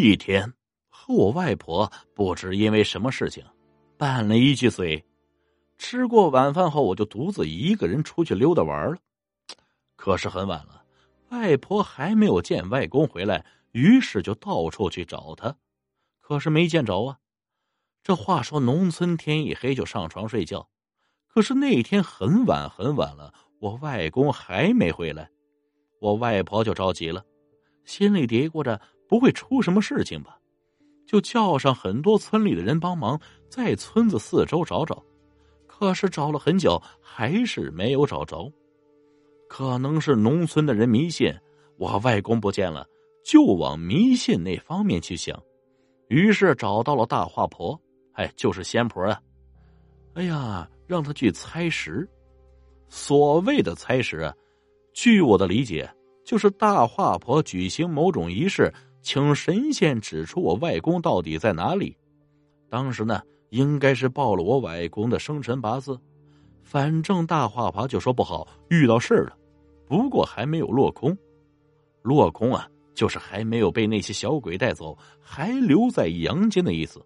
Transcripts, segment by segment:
一天和我外婆不知因为什么事情拌了一句嘴，吃过晚饭后，我就独自一个人出去溜达玩了。可是很晚了，外婆还没有见外公回来，于是就到处去找他，可是没见着啊。这话说，农村天一黑就上床睡觉，可是那天很晚很晚了，我外公还没回来，我外婆就着急了，心里嘀咕着不会出什么事情吧，就叫上很多村里的人帮忙，在村子四周找找，可是找了很久还是没有找着。可能是农村的人迷信，我外公不见了，就往迷信那方面去想，于是找到了大话婆，哎，就是仙婆啊。哎呀，让他去猜石。所谓的猜石啊，据我的理解，就是大话婆举行某种仪式，请神仙指出我外公到底在哪里。当时呢，应该是报了我外公的生辰八字，反正大话婆就说不好，遇到事了。不过还没有落空，落空啊，就是还没有被那些小鬼带走，还留在阳间的意思。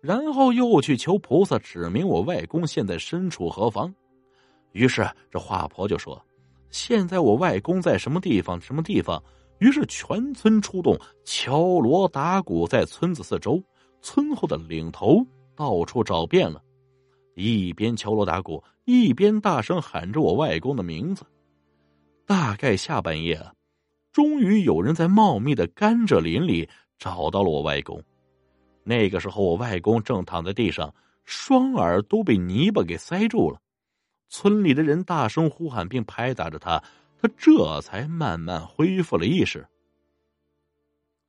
然后又去求菩萨指明我外公现在身处何方。于是这华婆就说：“现在我外公在什么地方？什么地方？”于是全村出动，敲锣打鼓，在村子四周、村后的岭头到处找遍了，一边敲锣打鼓，一边大声喊着我外公的名字。大概下半夜，终于有人在茂密的甘蔗林里找到了我外公。那个时候，我外公正躺在地上，双耳都被泥巴给塞住了。村里的人大声呼喊，并拍打着他，他这才慢慢恢复了意识。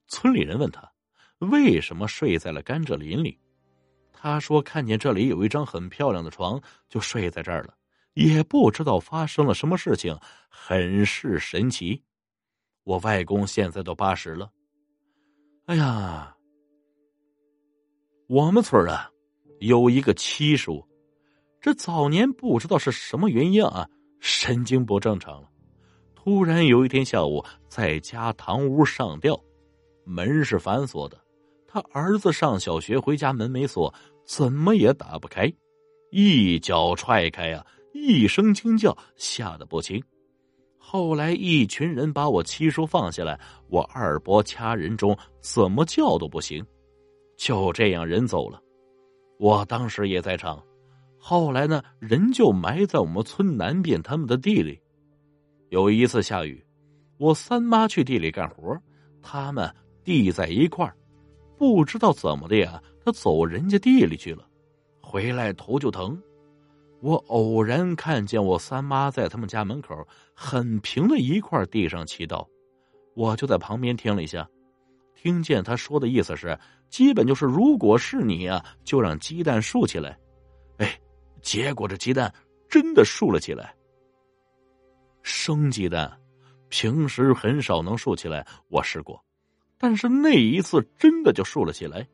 村里人问他为什么睡在了甘蔗林里，他说看见这里有一张很漂亮的床，就睡在这儿了。也不知道发生了什么事情，很是神奇。我外公现在都八十了。哎呀，我们村啊有一个七叔，这早年不知道是什么原因啊，神经不正常了。突然有一天下午，在家堂屋上吊，门是反锁的，他儿子上小学回家门没锁，怎么也打不开，一脚踹开呀。一声惊叫，吓得不轻。后来一群人把我七叔放下来，我二伯掐人中，怎么叫都不行。就这样人走了，我当时也在场。后来呢，人就埋在我们村南边他们的地里。有一次下雨，我三妈去地里干活，他们地在一块不知道怎么的呀，他走人家地里去了，回来头就疼。我偶然看见我三妈在他们家门口很平的一块地上祈祷，我就在旁边听了一下，听见他说的意思是，基本就是如果是你啊，就让鸡蛋竖起来。哎，结果这鸡蛋真的竖了起来。生鸡蛋平时很少能竖起来，我试过，但是那一次真的就竖了起来。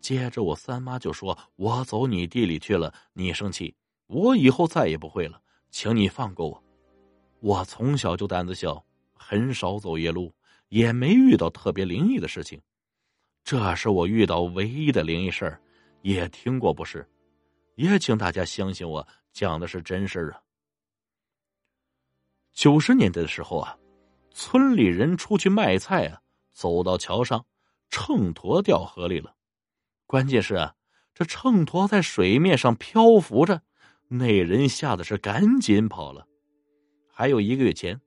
接着我三妈就说：“我走你地里去了，你生气。”我以后再也不会了，请你放过我。我从小就胆子小，很少走夜路，也没遇到特别灵异的事情。这是我遇到唯一的灵异事儿，也听过不是？也请大家相信我讲的是真事儿啊。九十年代的时候啊，村里人出去卖菜啊，走到桥上，秤砣掉河里了。关键是啊，这秤砣在水面上漂浮着。那人吓得是赶紧跑了。还有一个月前，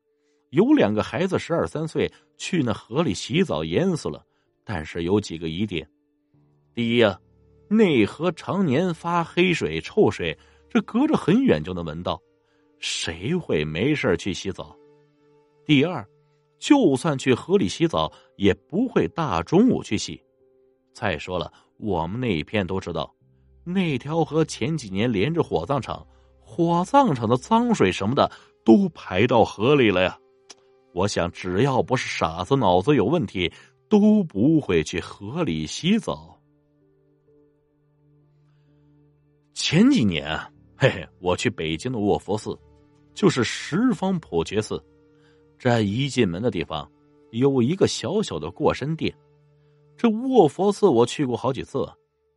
有两个孩子十二三岁去那河里洗澡淹死了。但是有几个疑点：第一啊，内河常年发黑水、臭水，这隔着很远就能闻到，谁会没事去洗澡？第二，就算去河里洗澡，也不会大中午去洗。再说了，我们那一片都知道。那条河前几年连着火葬场，火葬场的脏水什么的都排到河里了呀。我想，只要不是傻子，脑子有问题，都不会去河里洗澡。前几年，嘿嘿，我去北京的卧佛寺，就是十方普觉寺，这一进门的地方有一个小小的过身殿，这卧佛寺我去过好几次，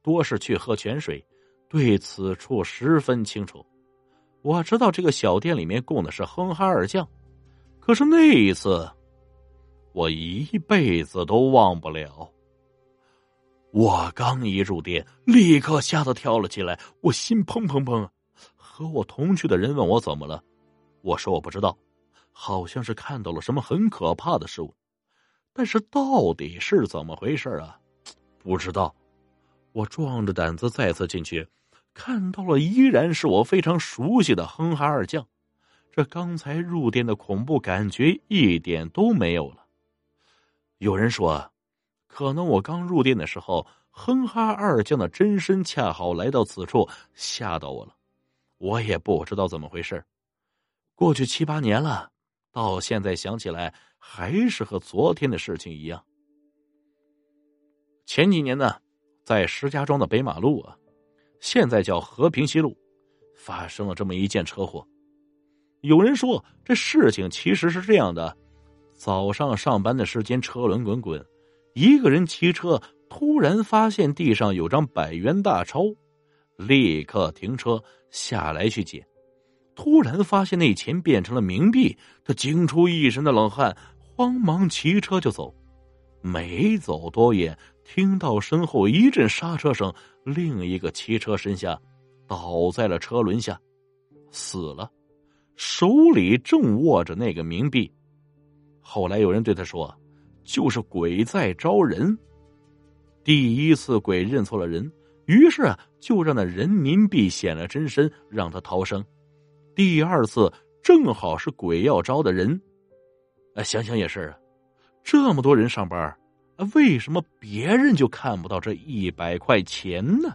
多是去喝泉水，对此处十分清楚。我知道这个小店里面供的是哼哈二将，可是那一次，我一辈子都忘不了。我刚一入店，立刻吓得跳了起来，我心砰砰砰。和我同去的人问我怎么了，我说我不知道，好像是看到了什么很可怕的事物，但是到底是怎么回事啊？不知道。我壮着胆子再次进去，看到了依然是我非常熟悉的哼哈二将，这刚才入店的恐怖感觉一点都没有了。有人说。可能我刚入店的时候，哼哈二将的真身恰好来到此处，吓到我了。我也不知道怎么回事。过去七八年了，到现在想起来还是和昨天的事情一样。前几年呢，在石家庄的北马路啊，现在叫和平西路，发生了这么一件车祸。有人说，这事情其实是这样的：早上上班的时间，车轮滚滚。一个人骑车，突然发现地上有张百元大钞，立刻停车下来去捡。突然发现那钱变成了冥币，他惊出一身的冷汗，慌忙骑车就走。没走多远，听到身后一阵刹车声，另一个骑车身下倒在了车轮下，死了，手里正握着那个冥币。后来有人对他说。就是鬼在招人。第一次鬼认错了人，于是啊，就让那人民币显了真身，让他逃生。第二次正好是鬼要招的人，啊，想想也是啊，这么多人上班，为什么别人就看不到这一百块钱呢？